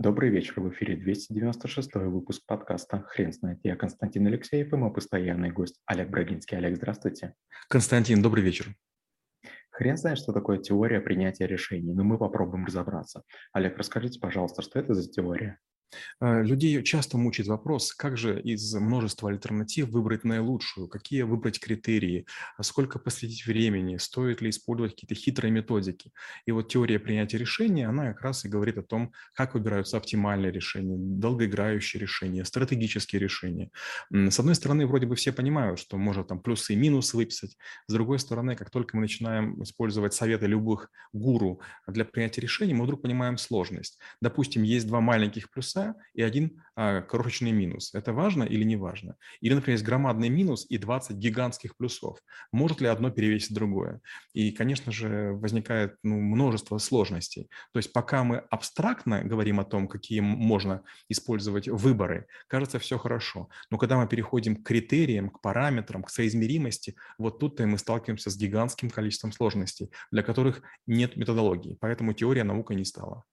Добрый вечер, в эфире 296 выпуск подкаста «Хрен знает». Я Константин Алексеев и мой постоянный гость Олег Брагинский. Олег, здравствуйте. Константин, добрый вечер. Хрен знает, что такое теория принятия решений, но мы попробуем разобраться. Олег, расскажите, пожалуйста, что это за теория? Э, людей часто мучает вопрос, как же из множества альтернатив выбрать наилучшую, какие выбрать критерии, а сколько посвятить времени, стоит ли использовать какие-то хитрые методики. И вот теория принятия решений, она как раз и говорит о том, как выбираются оптимальные решения, долгоиграющие решения, стратегические решения. С одной стороны, вроде бы все понимают, что можно там плюсы и минусы выписать. С другой стороны, как только мы начинаем использовать советы любых гуру для принятия решений, мы вдруг понимаем сложность. Допустим, есть два маленьких плюса, плюса и один а, крошечный минус. Это важно или не важно? Или, например, есть громадный минус и 20 гигантских плюсов. Может ли одно перевесить другое? И, конечно же, возникает ну, множество сложностей. То есть пока мы абстрактно говорим о том, какие можно использовать выборы, кажется, все хорошо. Но когда мы переходим к критериям, к параметрам, к соизмеримости, вот тут-то мы сталкиваемся с гигантским количеством сложностей, для которых нет методологии. Поэтому теория наука не стала.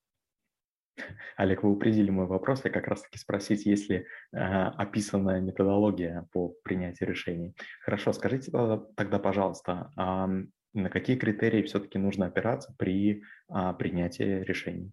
Олег, вы упредили мой вопрос. Я как раз-таки спросить, есть ли э, описанная методология по принятию решений. Хорошо, скажите тогда, тогда пожалуйста, э, на какие критерии все-таки нужно опираться при э, принятии решений?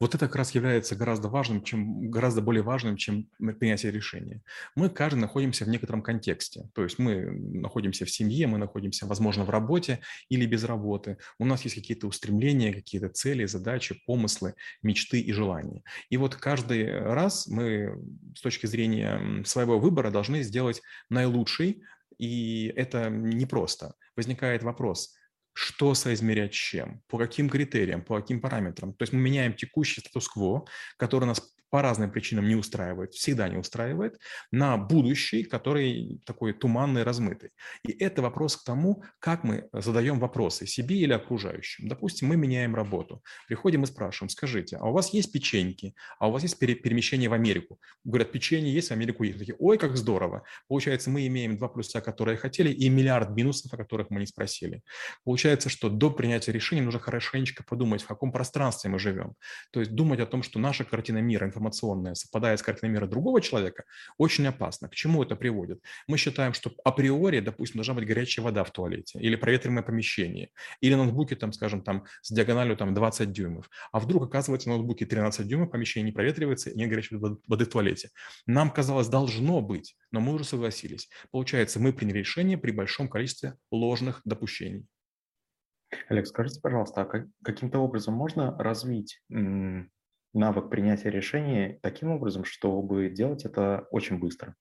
Вот это как раз является гораздо важным, чем, гораздо более важным, чем принятие решения. Мы каждый находимся в некотором контексте. То есть мы находимся в семье, мы находимся, возможно, в работе или без работы. У нас есть какие-то устремления, какие-то цели, задачи, помыслы, мечты и желания. И вот каждый раз мы с точки зрения своего выбора должны сделать наилучший, и это непросто. Возникает вопрос – что соизмерять чем, по каким критериям, по каким параметрам. То есть мы меняем текущий статус-кво, который нас по разным причинам не устраивает, всегда не устраивает, на будущий, который такой туманный, размытый. И это вопрос к тому, как мы задаем вопросы себе или окружающим. Допустим, мы меняем работу. Приходим и спрашиваем, скажите, а у вас есть печеньки, а у вас есть перемещение в Америку? Говорят, печенье есть, в Америку есть. Такие, ой, как здорово. Получается, мы имеем два плюса, которые хотели, и миллиард минусов, о которых мы не спросили. Получается, что до принятия решения нужно хорошенечко подумать, в каком пространстве мы живем. То есть думать о том, что наша картина мира, информационная информационная совпадает с картиной мира другого человека, очень опасно. К чему это приводит? Мы считаем, что априори, допустим, должна быть горячая вода в туалете или проветриваемое помещение, или ноутбуки, там, скажем, там, с диагональю там, 20 дюймов. А вдруг, оказывается, ноутбуки 13 дюймов, помещение не проветривается и нет горячей воды в туалете. Нам казалось, должно быть, но мы уже согласились. Получается, мы приняли решение при большом количестве ложных допущений. Олег, скажите, пожалуйста, а каким-то образом можно развить навык принятия решений таким образом, чтобы делать это очень быстро.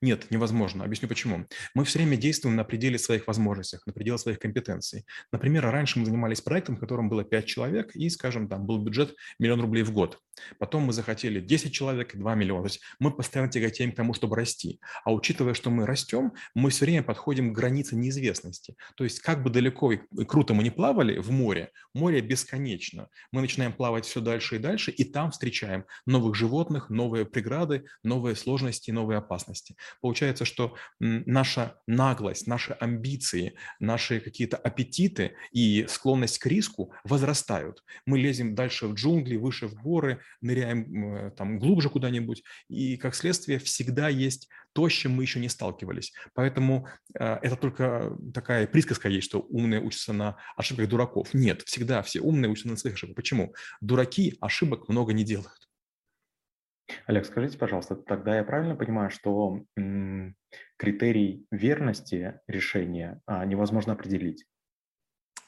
Нет, невозможно. Объясню почему. Мы все время действуем на пределе своих возможностей, на пределе своих компетенций. Например, раньше мы занимались проектом, в котором было 5 человек, и, скажем, там был бюджет миллион рублей в год. Потом мы захотели 10 человек и 2 миллиона. То есть мы постоянно тяготеем к тому, чтобы расти. А учитывая, что мы растем, мы все время подходим к границе неизвестности. То есть как бы далеко и круто мы не плавали в море, море бесконечно. Мы начинаем плавать все дальше и дальше, и там встречаем новых животных, новые преграды, новые сложности, новые опасности. Получается, что наша наглость, наши амбиции, наши какие-то аппетиты и склонность к риску возрастают. Мы лезем дальше в джунгли, выше в горы, ныряем э, там глубже куда-нибудь, и как следствие всегда есть то, с чем мы еще не сталкивались. Поэтому э, это только такая присказка есть, что умные учатся на ошибках дураков. Нет, всегда все умные учатся на своих ошибках. Почему? Дураки ошибок много не делают. Олег, скажите, пожалуйста, тогда я правильно понимаю, что м, критерий верности решения а, невозможно определить?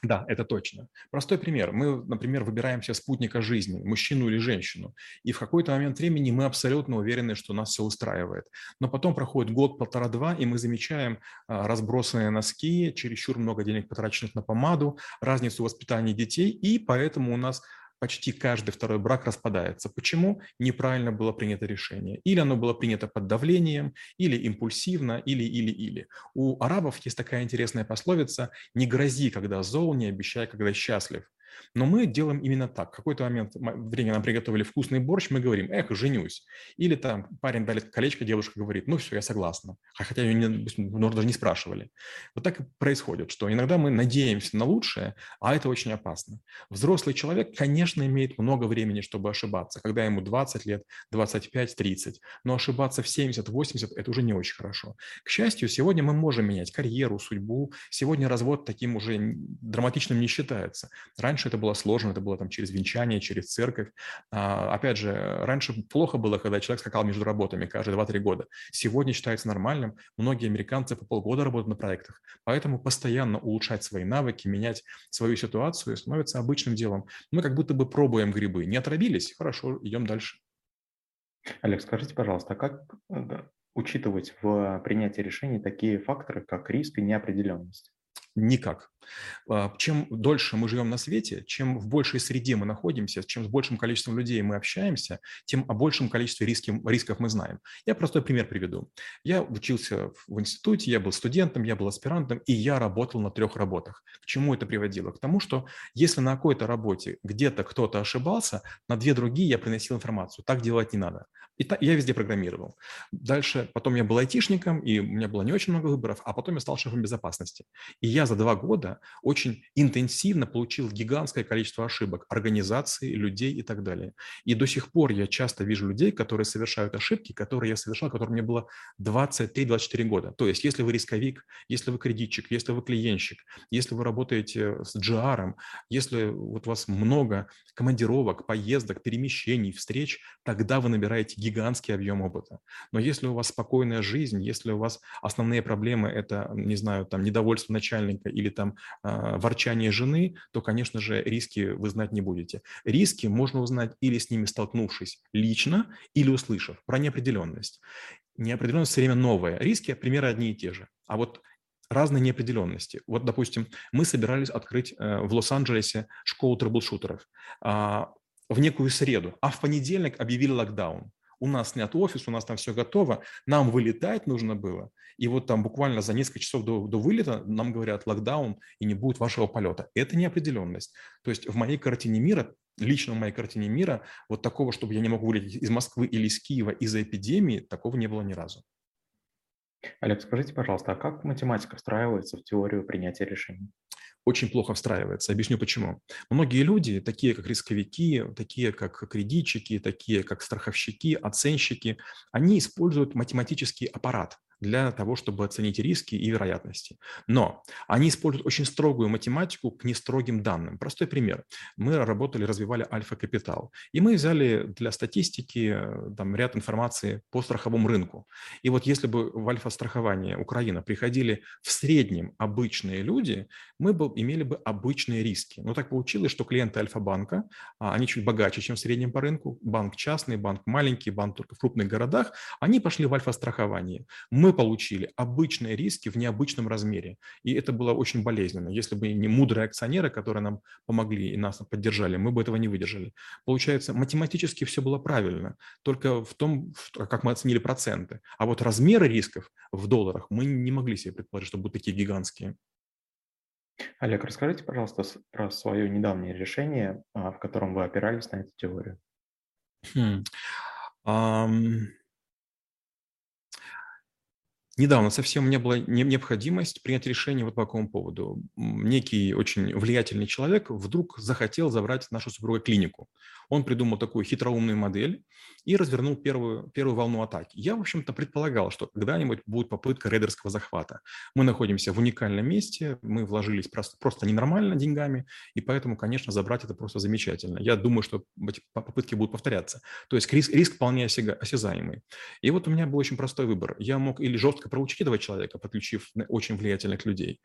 Да, это точно. Простой пример. Мы, например, выбираем себе спутника жизни, мужчину или женщину, и в какой-то момент времени мы абсолютно уверены, что нас все устраивает. Но потом проходит год, полтора-два, и мы замечаем а, разбросанные носки, чересчур много денег потраченных на помаду, разницу воспитания детей, и поэтому у нас почти каждый второй брак распадается. Почему? Неправильно было принято решение. Или оно было принято под давлением, или импульсивно, или, или, или. У арабов есть такая интересная пословица «не грози, когда зол, не обещай, когда счастлив». Но мы делаем именно так. В какой-то момент времени нам приготовили вкусный борщ, мы говорим, эх, женюсь. Или там парень дарит колечко, девушка говорит, ну все, я согласна. Хотя ее, не, может, даже не спрашивали. Вот так и происходит, что иногда мы надеемся на лучшее, а это очень опасно. Взрослый человек, конечно, имеет много времени, чтобы ошибаться, когда ему 20 лет, 25, 30. Но ошибаться в 70, 80 – это уже не очень хорошо. К счастью, сегодня мы можем менять карьеру, судьбу. Сегодня развод таким уже драматичным не считается. Раньше это было сложно, это было там через венчание, через церковь. А, опять же, раньше плохо было, когда человек скакал между работами каждые 2-3 года. Сегодня считается нормальным. Многие американцы по полгода работают на проектах. Поэтому постоянно улучшать свои навыки, менять свою ситуацию становится обычным делом. Мы как будто бы пробуем грибы. Не отравились? Хорошо, идем дальше. Олег, скажите, пожалуйста, а как учитывать в принятии решений такие факторы, как риск и неопределенность? Никак. А, чем дольше мы живем на свете, чем в большей среде мы находимся, чем с большим количеством людей мы общаемся, тем о большем количестве риски, рисков мы знаем. Я простой пример приведу. Я учился в институте, я был студентом, я был аспирантом, и я работал на трех работах. К чему это приводило? К тому, что если на какой-то работе где-то кто-то ошибался, на две другие я приносил информацию. Так делать не надо. И так, я везде программировал. Дальше, потом я был айтишником, и у меня было не очень много выборов, а потом я стал шефом безопасности. И я за два года очень интенсивно получил гигантское количество ошибок, организации, людей и так далее. И до сих пор я часто вижу людей, которые совершают ошибки, которые я совершал, которым мне было 23-24 года. То есть если вы рисковик, если вы кредитчик, если вы клиентщик, если вы работаете с GR, если вот у вас много командировок, поездок, перемещений, встреч, тогда вы набираете гигантский объем опыта. Но если у вас спокойная жизнь, если у вас основные проблемы – это, не знаю, там, недовольство начальника или там ворчание жены, то, конечно же, риски вы знать не будете. Риски можно узнать или с ними столкнувшись лично, или услышав про неопределенность. Неопределенность все время новая. Риски примеры одни и те же. А вот разные неопределенности. Вот, допустим, мы собирались открыть э, в Лос-Анджелесе школу трэблшутеров а, в некую среду, а в понедельник объявили локдаун у нас нет офиса, у нас там все готово, нам вылетать нужно было. И вот там буквально за несколько часов до, до вылета нам говорят локдаун и не будет вашего полета. Это неопределенность. То есть в моей картине мира лично в моей картине мира вот такого, чтобы я не мог вылететь из Москвы или из Киева из-за эпидемии, такого не было ни разу. Олег, скажите, пожалуйста, а как математика встраивается в теорию принятия решений? Очень плохо встраивается. Объясню почему. Многие люди, такие как рисковики, такие как кредитчики, такие как страховщики, оценщики, они используют математический аппарат для того, чтобы оценить риски и вероятности. Но они используют очень строгую математику к нестрогим данным. Простой пример. Мы работали, развивали альфа-капитал. И мы взяли для статистики э, там, ряд информации по страховому рынку. И вот если бы в альфа-страхование Украина приходили в среднем обычные люди, мы бы имели бы обычные риски. Но так получилось, что клиенты Альфа-банка, а, они чуть богаче, чем в среднем по рынку. Банк частный, банк маленький, банк только в крупных городах. Они пошли в альфа-страхование. Мы получили обычные риски в необычном размере. И это было очень болезненно. Если бы не мудрые акционеры, которые нам помогли и нас поддержали, мы бы этого не выдержали. Получается, математически все было правильно, только в том, как мы оценили проценты. А вот размеры рисков в долларах мы не могли себе предположить, что будут такие гигантские. Олег, расскажите, пожалуйста, про свое недавнее решение, а, в котором вы опирались на эту теорию. Хм. Um... Недавно совсем у меня была необходимость принять решение вот по какому поводу. Некий очень влиятельный человек вдруг захотел забрать нашу супругу клинику. Он придумал такую хитроумную модель и развернул первую, первую волну атаки. Я, в общем-то, предполагал, что когда-нибудь будет попытка рейдерского захвата. Мы находимся в уникальном месте, мы вложились просто, просто ненормально деньгами, и поэтому, конечно, забрать это просто замечательно. Я думаю, что эти попытки будут повторяться. То есть риск, риск вполне осязаемый. И вот у меня был очень простой выбор. Я мог или жестко проучить этого человека, подключив очень влиятельных людей,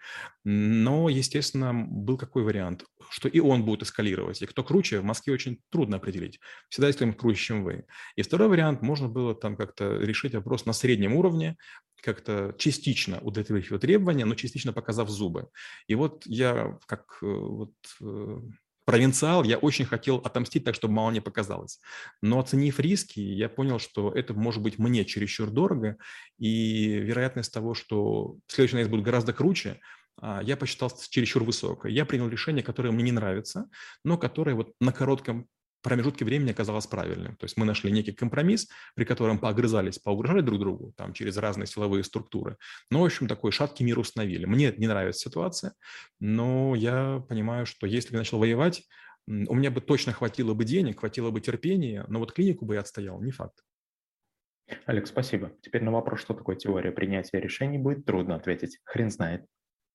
но, естественно, был какой вариант, что и он будет эскалировать. И кто круче, в Москве очень трудно определить. Всегда есть кто-нибудь круче, чем вы. И второй вариант, можно было там как-то решить вопрос на среднем уровне, как-то частично удовлетворить его требования, но частично показав зубы. И вот я как э, вот, э, провинциал, я очень хотел отомстить так, чтобы мало не показалось. Но оценив риски, я понял, что это может быть мне чересчур дорого, и вероятность того, что следующий наезд будет гораздо круче, а, я посчитал чересчур высокой. Я принял решение, которое мне не нравится, но которое вот на коротком промежутке времени оказалось правильным. То есть мы нашли некий компромисс, при котором поогрызались, поугрожали друг другу там, через разные силовые структуры. Но, в общем, такой шаткий мир установили. Мне не нравится ситуация, но я понимаю, что если бы начал воевать, у меня бы точно хватило бы денег, хватило бы терпения, но вот клинику бы я отстоял, не факт. Олег, спасибо. Теперь на вопрос, что такое теория принятия решений, будет трудно ответить. Хрен знает.